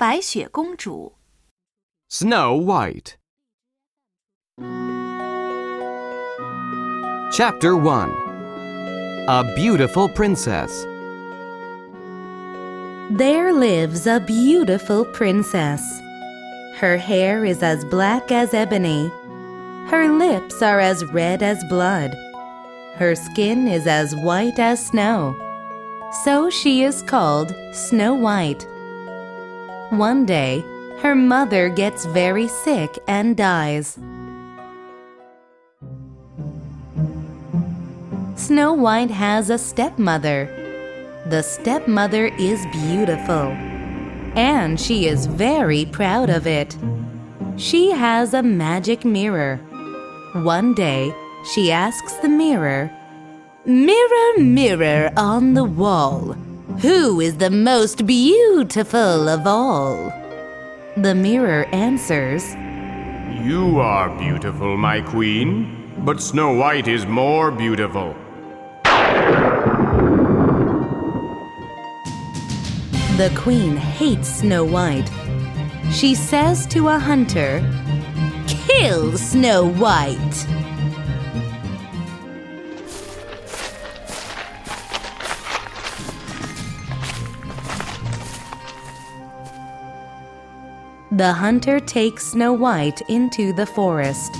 白雪公主》 Snow White. Chapter 1 A Beautiful Princess. There lives a beautiful princess. Her hair is as black as ebony. Her lips are as red as blood. Her skin is as white as snow. So she is called Snow White. One day, her mother gets very sick and dies. Snow White has a stepmother. The stepmother is beautiful, and she is very proud of it. She has a magic mirror. One day, she asks the mirror, Mirror, mirror on the wall, who is the most beautiful of all? The mirror answers, You are beautiful, my queen, but Snow White is more beautiful. The queen hates Snow White. She says to a hunter, Kill Snow White! The hunter takes Snow White into the forest,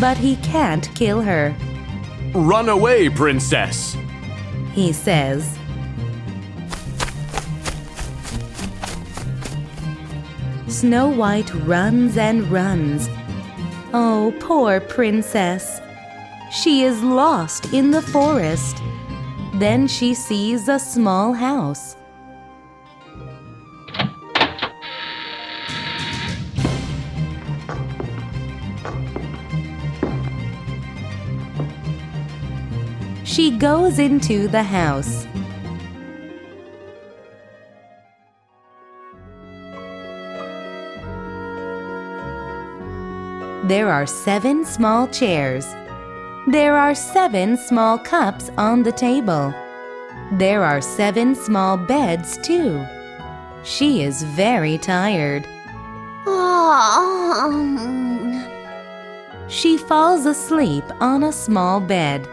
but he can't kill her. Run away, princess! He says, Snow White runs and runs. Oh, poor princess. She is lost in the forest. Then she sees a small house. She goes into the house. There are seven small chairs. There are seven small cups on the table. There are seven small beds, too. She is very tired. She falls asleep on a small bed.